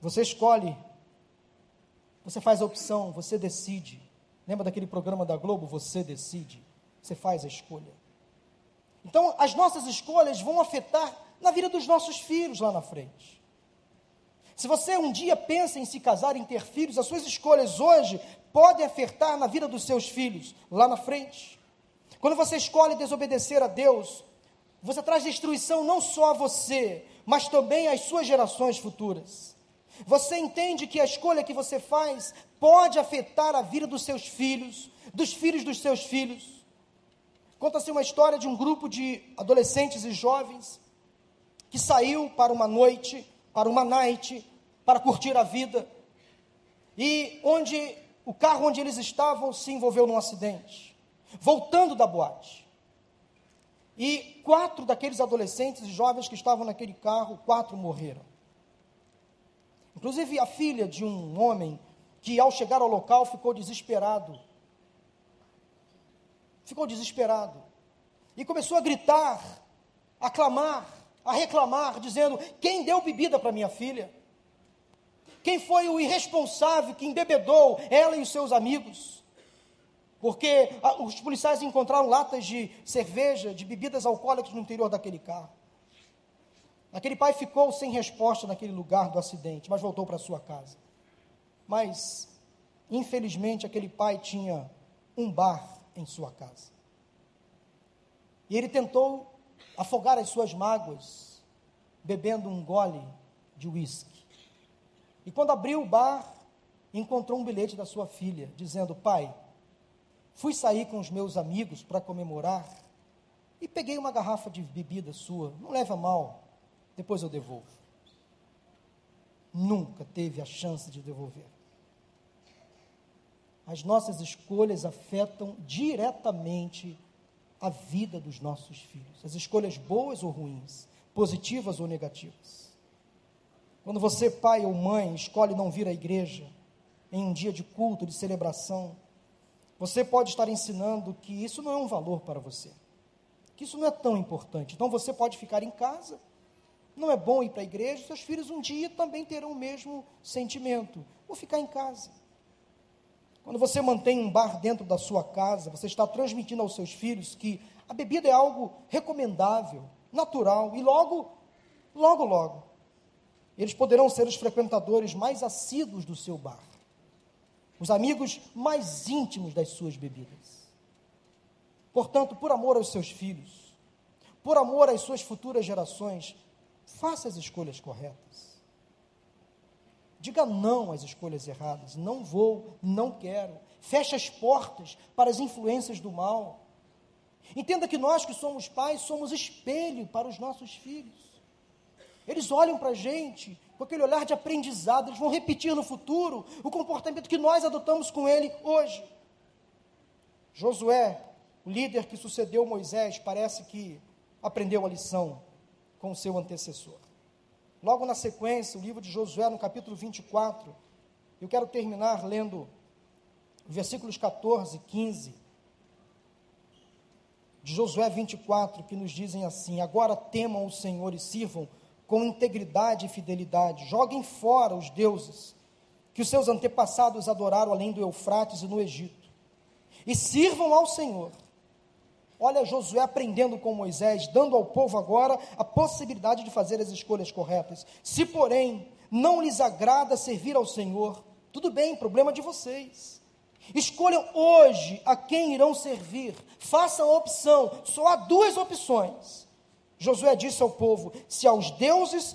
Você escolhe, você faz a opção, você decide. Lembra daquele programa da Globo? Você decide, você faz a escolha. Então, as nossas escolhas vão afetar na vida dos nossos filhos lá na frente. Se você um dia pensa em se casar, em ter filhos, as suas escolhas hoje podem afetar na vida dos seus filhos lá na frente. Quando você escolhe desobedecer a Deus, você traz destruição não só a você, mas também às suas gerações futuras. Você entende que a escolha que você faz pode afetar a vida dos seus filhos, dos filhos dos seus filhos. Conta-se uma história de um grupo de adolescentes e jovens que saiu para uma noite, para uma night, para curtir a vida. E onde o carro onde eles estavam se envolveu num acidente, voltando da boate. E quatro daqueles adolescentes e jovens que estavam naquele carro, quatro morreram. Inclusive a filha de um homem que ao chegar ao local ficou desesperado. Ficou desesperado. E começou a gritar, a clamar, a reclamar, dizendo: Quem deu bebida para minha filha? Quem foi o irresponsável que embebedou ela e os seus amigos? Porque ah, os policiais encontraram latas de cerveja, de bebidas alcoólicas no interior daquele carro. Aquele pai ficou sem resposta naquele lugar do acidente, mas voltou para sua casa. Mas, infelizmente, aquele pai tinha um bar em sua casa. E ele tentou afogar as suas mágoas, bebendo um gole de uísque. E quando abriu o bar, encontrou um bilhete da sua filha, dizendo: Pai, fui sair com os meus amigos para comemorar e peguei uma garrafa de bebida sua, não leva mal, depois eu devolvo. Nunca teve a chance de devolver. As nossas escolhas afetam diretamente a vida dos nossos filhos, as escolhas boas ou ruins, positivas ou negativas. Quando você, pai ou mãe, escolhe não vir à igreja em um dia de culto, de celebração, você pode estar ensinando que isso não é um valor para você, que isso não é tão importante. Então você pode ficar em casa não é bom ir para a igreja, seus filhos um dia também terão o mesmo sentimento. Vou ficar em casa. Quando você mantém um bar dentro da sua casa, você está transmitindo aos seus filhos que a bebida é algo recomendável, natural e logo, logo, logo, eles poderão ser os frequentadores mais assíduos do seu bar, os amigos mais íntimos das suas bebidas. Portanto, por amor aos seus filhos, por amor às suas futuras gerações, faça as escolhas corretas. Diga não às escolhas erradas. Não vou, não quero. Feche as portas para as influências do mal. Entenda que nós que somos pais somos espelho para os nossos filhos. Eles olham para a gente com aquele olhar de aprendizado, eles vão repetir no futuro o comportamento que nós adotamos com ele hoje. Josué, o líder que sucedeu Moisés, parece que aprendeu a lição com seu antecessor. Logo na sequência, o livro de Josué, no capítulo 24, eu quero terminar lendo versículos 14 e 15 de Josué 24, que nos dizem assim: Agora temam o Senhor e sirvam com integridade e fidelidade, joguem fora os deuses que os seus antepassados adoraram além do Eufrates e no Egito, e sirvam ao Senhor. Olha Josué aprendendo com Moisés, dando ao povo agora a possibilidade de fazer as escolhas corretas. Se, porém, não lhes agrada servir ao Senhor, tudo bem, problema de vocês. Escolham hoje a quem irão servir. Façam a opção. Só há duas opções. Josué disse ao povo: se aos deuses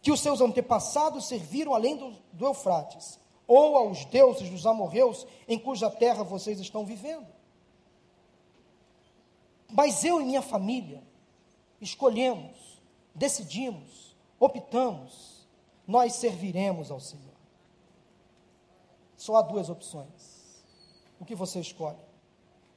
que os seus antepassados serviram além do, do Eufrates, ou aos deuses dos amorreus em cuja terra vocês estão vivendo. Mas eu e minha família escolhemos, decidimos, optamos, nós serviremos ao Senhor. Só há duas opções o que você escolhe.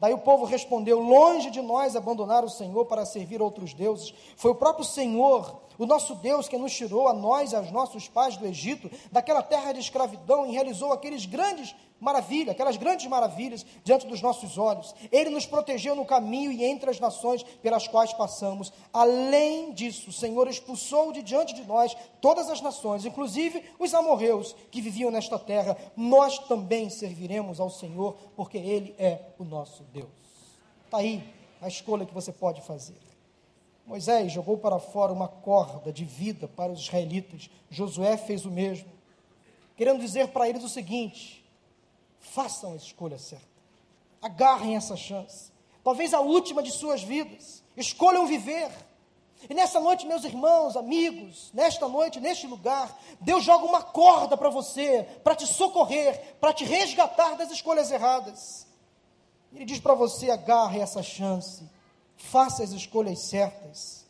Daí o povo respondeu: Longe de nós abandonar o Senhor para servir outros deuses. Foi o próprio Senhor, o nosso Deus, que nos tirou a nós e aos nossos pais do Egito, daquela terra de escravidão, e realizou aqueles grandes maravilhas, aquelas grandes maravilhas diante dos nossos olhos. Ele nos protegeu no caminho e entre as nações pelas quais passamos. Além disso, o Senhor expulsou de diante de nós todas as nações, inclusive os amorreus que viviam nesta terra. Nós também serviremos ao Senhor, porque Ele é o nosso Deus. Está aí a escolha que você pode fazer. Moisés jogou para fora uma corda de vida para os israelitas. Josué fez o mesmo, querendo dizer para eles o seguinte: Façam a escolha certa. Agarrem essa chance. Talvez a última de suas vidas. Escolham viver. E nessa noite, meus irmãos, amigos, nesta noite, neste lugar, Deus joga uma corda para você, para te socorrer, para te resgatar das escolhas erradas. Ele diz para você: agarre essa chance, faça as escolhas certas.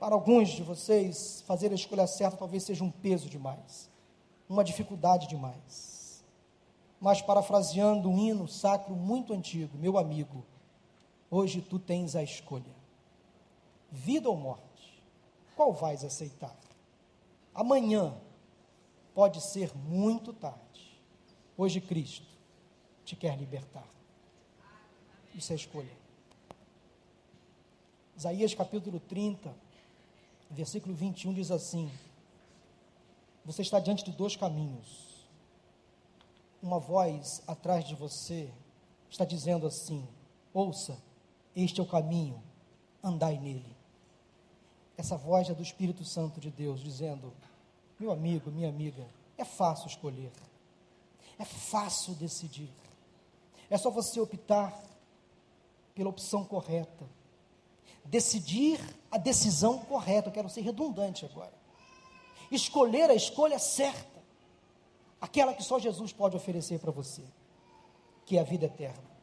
Para alguns de vocês, fazer a escolha certa talvez seja um peso demais, uma dificuldade demais mas parafraseando um hino sacro muito antigo, meu amigo, hoje tu tens a escolha: vida ou morte, qual vais aceitar? Amanhã pode ser muito tarde. Hoje Cristo te quer libertar. Isso é escolha. Isaías capítulo 30, versículo 21 diz assim: Você está diante de dois caminhos uma voz atrás de você está dizendo assim: ouça, este é o caminho, andai nele. Essa voz é do Espírito Santo de Deus dizendo: meu amigo, minha amiga, é fácil escolher, é fácil decidir, é só você optar pela opção correta, decidir a decisão correta. Eu quero ser redundante agora, escolher a escolha certa aquela que só Jesus pode oferecer para você, que é a vida eterna.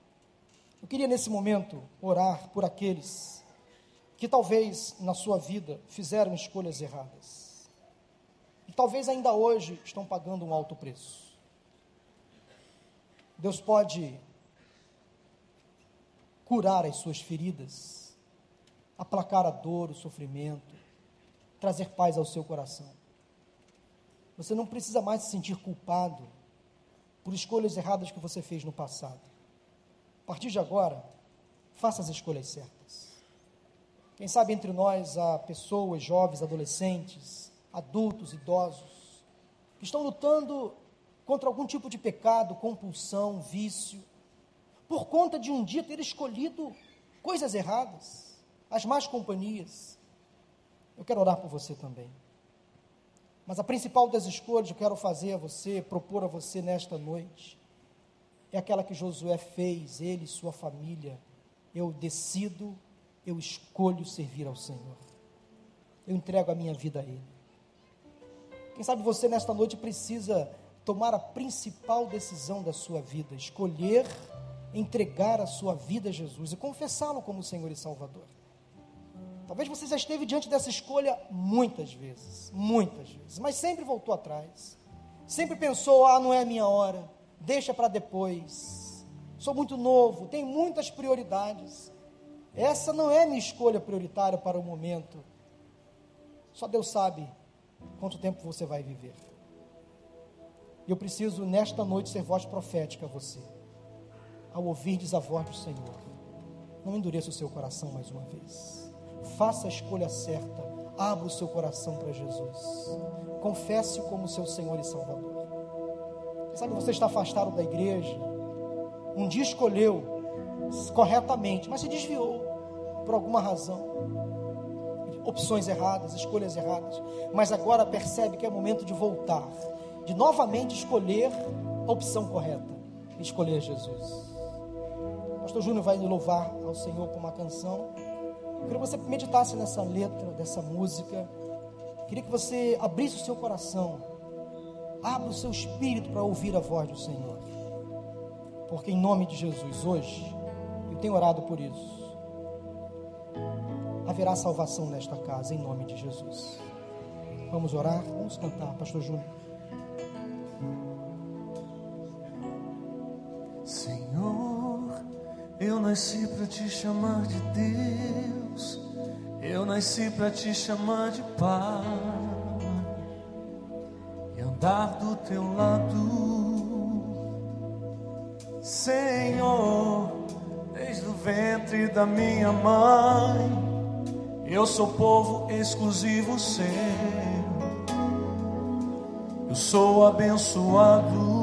Eu queria nesse momento orar por aqueles que talvez na sua vida fizeram escolhas erradas. E talvez ainda hoje estão pagando um alto preço. Deus pode curar as suas feridas, aplacar a dor, o sofrimento, trazer paz ao seu coração. Você não precisa mais se sentir culpado por escolhas erradas que você fez no passado. A partir de agora, faça as escolhas certas. Quem sabe entre nós há pessoas, jovens, adolescentes, adultos, idosos, que estão lutando contra algum tipo de pecado, compulsão, vício, por conta de um dia ter escolhido coisas erradas, as más companhias. Eu quero orar por você também. Mas a principal das escolhas que eu quero fazer a você, propor a você nesta noite, é aquela que Josué fez, ele e sua família. Eu decido, eu escolho servir ao Senhor. Eu entrego a minha vida a Ele. Quem sabe você nesta noite precisa tomar a principal decisão da sua vida, escolher entregar a sua vida a Jesus e confessá-lo como Senhor e Salvador. Talvez você já esteve diante dessa escolha muitas vezes, muitas vezes, mas sempre voltou atrás. Sempre pensou: ah, não é a minha hora, deixa para depois. Sou muito novo, tenho muitas prioridades. Essa não é minha escolha prioritária para o momento. Só Deus sabe quanto tempo você vai viver. E eu preciso, nesta noite, ser voz profética a você. Ao ouvirdes a voz do Senhor, não endureça o seu coração mais uma vez. Faça a escolha certa. Abra o seu coração para Jesus. Confesse-o como seu Senhor e Salvador. Sabe, você está afastado da igreja. Um dia escolheu corretamente, mas se desviou por alguma razão. Opções erradas, escolhas erradas. Mas agora percebe que é momento de voltar de novamente escolher a opção correta, escolher Jesus. Pastor Júnior vai louvar ao Senhor com uma canção. Queria que você meditasse nessa letra, dessa música. Queria que você abrisse o seu coração, abra o seu espírito para ouvir a voz do Senhor. Porque em nome de Jesus, hoje, eu tenho orado por isso. Haverá salvação nesta casa, em nome de Jesus. Vamos orar? Vamos cantar, Pastor Júnior. Eu nasci para te chamar de Deus. Eu nasci para te chamar de Pai. E andar do teu lado, Senhor, desde o ventre da minha mãe. Eu sou povo exclusivo seu. Eu sou abençoado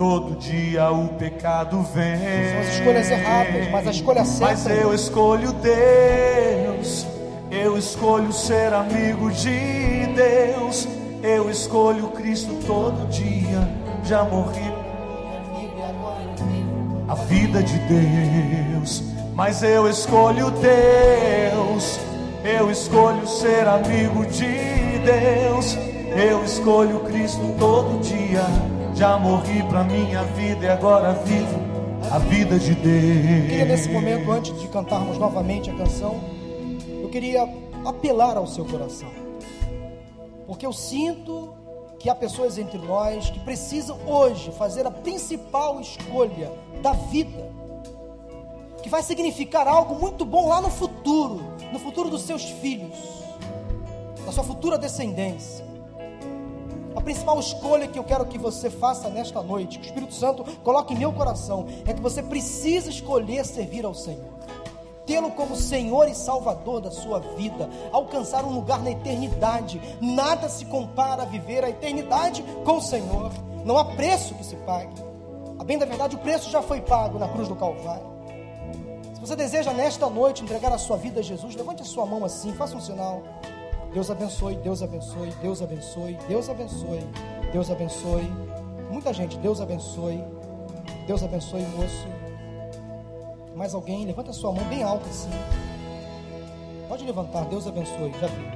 Todo dia o pecado vem. São as escolhas erradas, mas a escolha certa. Mas eu escolho Deus eu escolho ser amigo de Deus. Eu escolho Cristo todo dia. Já morri. A vida de Deus. Mas eu escolho Deus. Eu escolho ser amigo de Deus. Eu escolho Cristo todo dia. Já morri para minha vida e agora vivo a vida de Deus. queria nesse momento, antes de cantarmos novamente a canção, queria apelar ao seu coração, porque eu sinto que há pessoas entre nós que precisam hoje fazer a principal escolha da vida, que vai significar algo muito bom lá no futuro, no futuro dos seus filhos, da sua futura descendência. A principal escolha que eu quero que você faça nesta noite, que o Espírito Santo coloque em meu coração, é que você precisa escolher servir ao Senhor tê-lo como Senhor e Salvador da sua vida, alcançar um lugar na eternidade. Nada se compara a viver a eternidade com o Senhor. Não há preço que se pague. A bem da verdade, o preço já foi pago na cruz do Calvário. Se você deseja nesta noite entregar a sua vida a Jesus, levante a sua mão assim, faça um sinal. Deus abençoe, Deus abençoe, Deus abençoe, Deus abençoe, Deus abençoe. Muita gente, Deus abençoe, Deus abençoe, moço. Mais alguém? Levanta sua mão bem alta assim. Pode levantar, Deus abençoe. Já vi.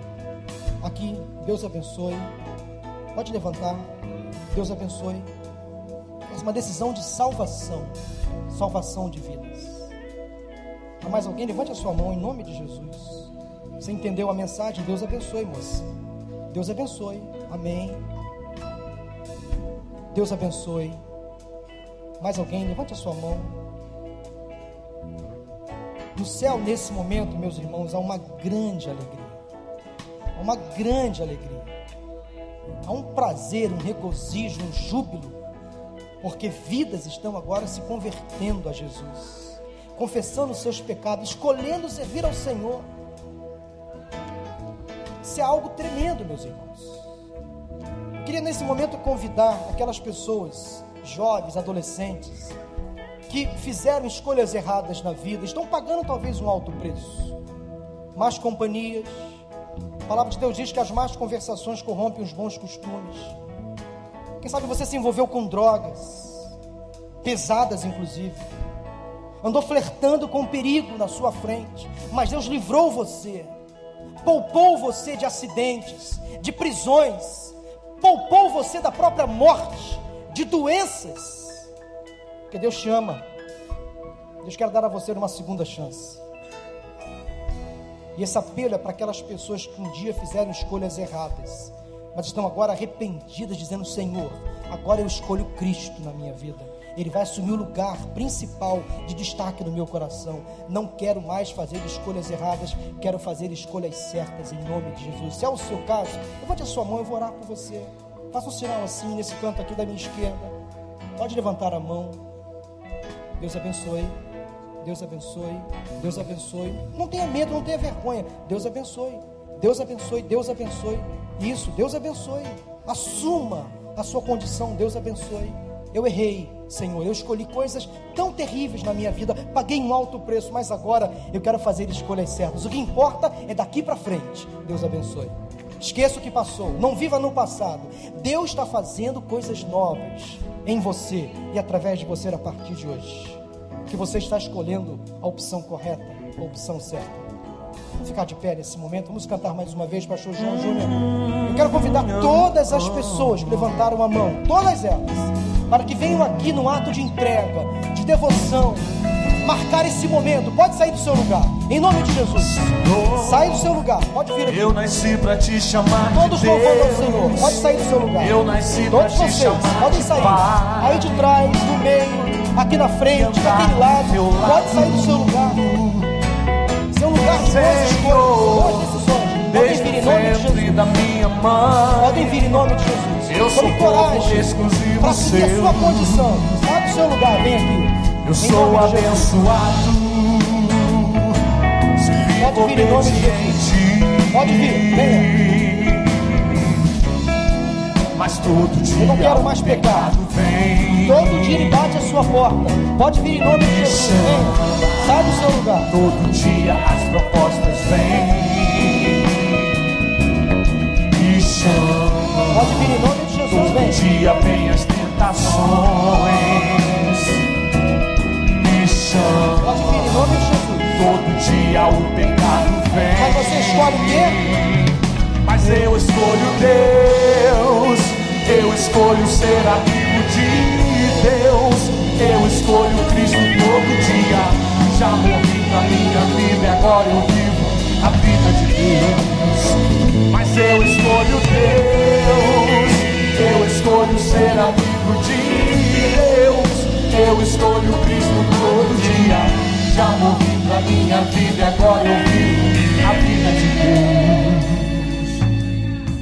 Aqui, Deus abençoe. Pode levantar, Deus abençoe. É uma decisão de salvação salvação de vidas. Há mais alguém? Levante a sua mão em nome de Jesus. Você entendeu a mensagem? Deus abençoe, moça. Deus abençoe. Amém. Deus abençoe. Mais alguém? Levante a sua mão. No céu, nesse momento, meus irmãos, há uma grande alegria. Há uma grande alegria. Há um prazer, um regozijo, um júbilo, porque vidas estão agora se convertendo a Jesus, confessando os seus pecados, escolhendo servir ao Senhor. Isso é algo tremendo, meus irmãos. Eu queria nesse momento convidar aquelas pessoas, jovens, adolescentes, que fizeram escolhas erradas na vida, estão pagando talvez um alto preço. Más companhias. A palavra de Deus diz que as más conversações corrompem os bons costumes. Quem sabe você se envolveu com drogas, pesadas inclusive. Andou flertando com perigo na sua frente, mas Deus livrou você, poupou você de acidentes, de prisões, poupou você da própria morte, de doenças porque Deus te ama. Deus quer dar a você uma segunda chance. E esse apelo é para aquelas pessoas que um dia fizeram escolhas erradas, mas estão agora arrependidas, dizendo: Senhor, agora eu escolho Cristo na minha vida. Ele vai assumir o lugar principal de destaque no meu coração. Não quero mais fazer escolhas erradas, quero fazer escolhas certas em nome de Jesus. Se é o seu caso, levante a sua mão, eu vou orar por você. Faça um sinal assim nesse canto aqui da minha esquerda. Pode levantar a mão. Deus abençoe. Deus abençoe. Deus abençoe. Não tenha medo, não tenha vergonha. Deus abençoe. Deus abençoe. Deus abençoe. Isso, Deus abençoe. Assuma a sua condição. Deus abençoe. Eu errei, Senhor. Eu escolhi coisas tão terríveis na minha vida, paguei um alto preço, mas agora eu quero fazer escolhas certas. O que importa é daqui para frente. Deus abençoe. Esqueça o que passou, não viva no passado. Deus está fazendo coisas novas em você e através de você a partir de hoje. Que você está escolhendo a opção correta, a opção certa. Vamos ficar de pé nesse momento, vamos cantar mais uma vez, Pastor João Júnior. Eu quero convidar todas as pessoas que levantaram a mão, todas elas, para que venham aqui no ato de entrega, de devoção, marcar esse momento. Pode sair do seu lugar, em nome de Jesus. Sai do seu lugar, pode vir aqui. Eu nasci para te chamar. Todos de louvando ao. Senhor, pode sair do seu lugar. Eu nasci Todos pra te vocês, chamar podem de sair. Pai. Aí de trás, do meio, aqui na frente, daquele lado. Pode lado. sair do seu lugar. Seu lugar de boas escolhas, boas decisões. Podem vir em nome de Jesus. da minha mãe. Podem vir em nome de Jesus. Eu sou Tome coragem para seguir a seu. sua condição. Sai do seu lugar, vem aqui. Eu Em sou Jesus. abençoado. Pode vir em nome de obediente. Pode vir, venha. Mas todo dia Eu não quero mais pecar. pecado vem. Todo dia ele bate a sua porta. Pode vir em nome de Jesus. Venha. Sai do seu lugar. Todo dia as propostas vêm. Pode vir em nome de Jesus. Todo Vem. dia vem as tentações. Me chamam. Pode vir em nome de Jesus. Todo dia o pecado vem. Mas você escolhe o quê? Mas eu escolho Deus. Eu escolho ser amigo de Deus. Eu escolho Cristo todo dia. Já morri na minha vida e agora eu vivo a vida de Deus. Mas eu escolho Deus. Eu escolho ser amigo de Deus. Eu escolho Cristo todo dia. Já morri na minha vida e agora eu vivo a vida de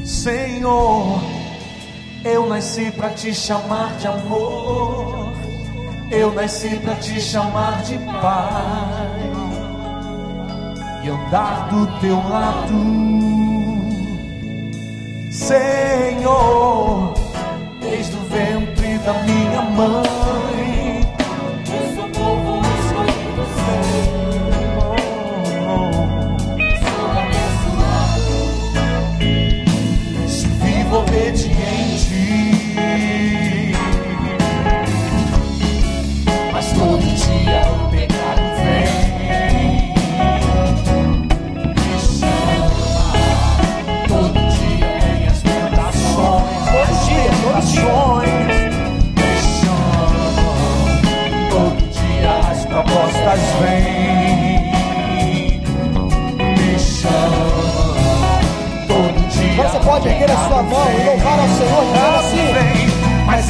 Deus. Senhor, eu nasci para te chamar de amor. Eu nasci para te chamar de Pai e andar do teu lado. Senhor, desde o ventre da minha mãe.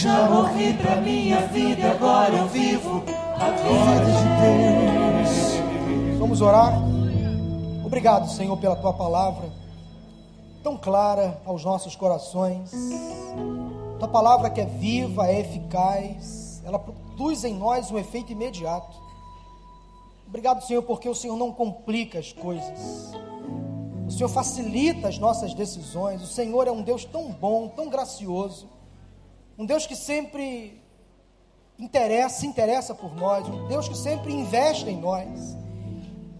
Já morri pra minha vida, agora eu vivo a vida de Deus. Vamos orar. Obrigado, Senhor, pela tua palavra, tão clara aos nossos corações. Tua palavra que é viva, é eficaz, ela produz em nós um efeito imediato. Obrigado, Senhor, porque o Senhor não complica as coisas. O Senhor facilita as nossas decisões. O Senhor é um Deus tão bom, tão gracioso. Um Deus que sempre interessa, se interessa por nós, um Deus que sempre investe em nós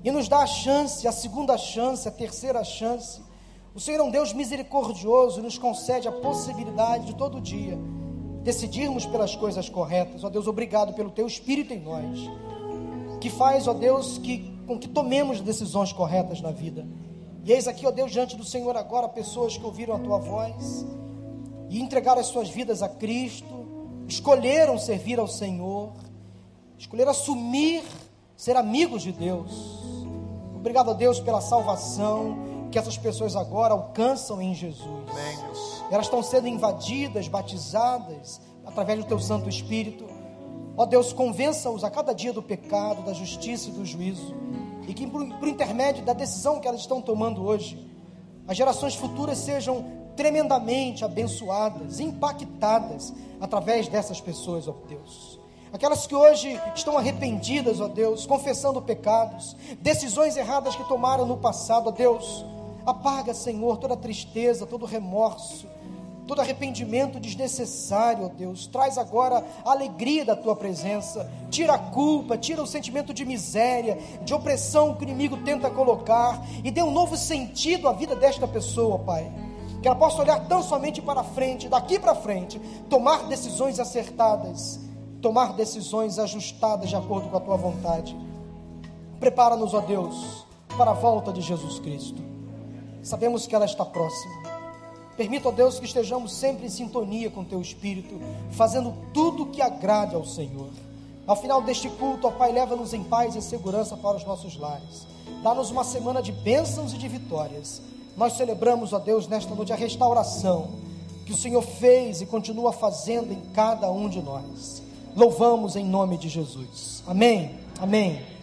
e nos dá a chance, a segunda chance, a terceira chance. O Senhor é um Deus misericordioso e nos concede a possibilidade de todo dia decidirmos pelas coisas corretas. Ó Deus, obrigado pelo teu espírito em nós, que faz, ó Deus, que com que tomemos decisões corretas na vida. E eis aqui, ó Deus, diante do Senhor agora pessoas que ouviram a tua voz e entregaram as suas vidas a Cristo, escolheram servir ao Senhor, escolheram assumir ser amigos de Deus. Obrigado a Deus pela salvação que essas pessoas agora alcançam em Jesus. Elas estão sendo invadidas, batizadas através do teu Santo Espírito. Ó Deus, convença-os a cada dia do pecado, da justiça e do juízo. E que por, por intermédio da decisão que elas estão tomando hoje, as gerações futuras sejam tremendamente abençoadas, impactadas através dessas pessoas, ó Deus. Aquelas que hoje estão arrependidas, ó Deus, confessando pecados, decisões erradas que tomaram no passado, ó Deus. Apaga, Senhor, toda tristeza, todo remorso, todo arrependimento desnecessário, ó Deus. Traz agora a alegria da tua presença. Tira a culpa, tira o sentimento de miséria, de opressão que o inimigo tenta colocar e dê um novo sentido à vida desta pessoa, Pai. Que ela possa olhar tão somente para frente, daqui para frente, tomar decisões acertadas, tomar decisões ajustadas de acordo com a tua vontade. Prepara-nos, ó Deus, para a volta de Jesus Cristo. Sabemos que ela está próxima. Permita, ó Deus, que estejamos sempre em sintonia com Teu Espírito, fazendo tudo o que agrade ao Senhor. Ao final deste culto, ó Pai, leva-nos em paz e segurança para os nossos lares. Dá-nos uma semana de bênçãos e de vitórias. Nós celebramos, ó Deus, nesta noite a restauração que o Senhor fez e continua fazendo em cada um de nós. Louvamos em nome de Jesus. Amém. Amém.